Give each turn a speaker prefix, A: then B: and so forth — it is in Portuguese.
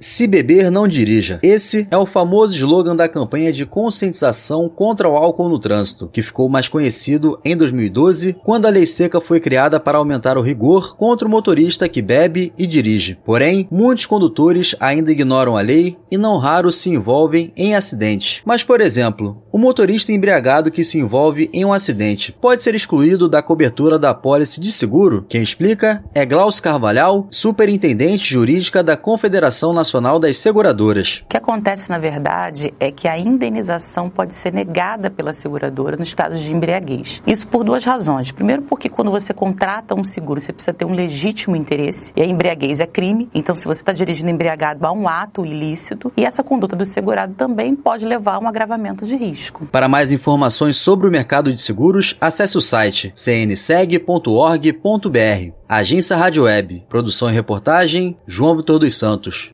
A: Se beber, não dirija. Esse é o famoso slogan da campanha de conscientização contra o álcool no trânsito, que ficou mais conhecido em 2012, quando a lei seca foi criada para aumentar o rigor contra o motorista que bebe e dirige. Porém, muitos condutores ainda ignoram a lei e não raro se envolvem em acidentes. Mas, por exemplo, o motorista embriagado que se envolve em um acidente pode ser excluído da cobertura da pólice de seguro? Quem explica é Glaucio Carvalhal, superintendente jurídica da Confederação Nacional Nacional das Seguradoras.
B: O que acontece, na verdade, é que a indenização pode ser negada pela seguradora nos casos de embriaguez. Isso por duas razões. Primeiro, porque quando você contrata um seguro, você precisa ter um legítimo interesse, e a embriaguez é crime, então se você está dirigindo embriagado, há um ato ilícito, e essa conduta do segurado também pode levar a um agravamento de risco.
A: Para mais informações sobre o mercado de seguros, acesse o site cnseg.org.br. Agência Rádio Web. Produção e reportagem, João Vitor dos Santos.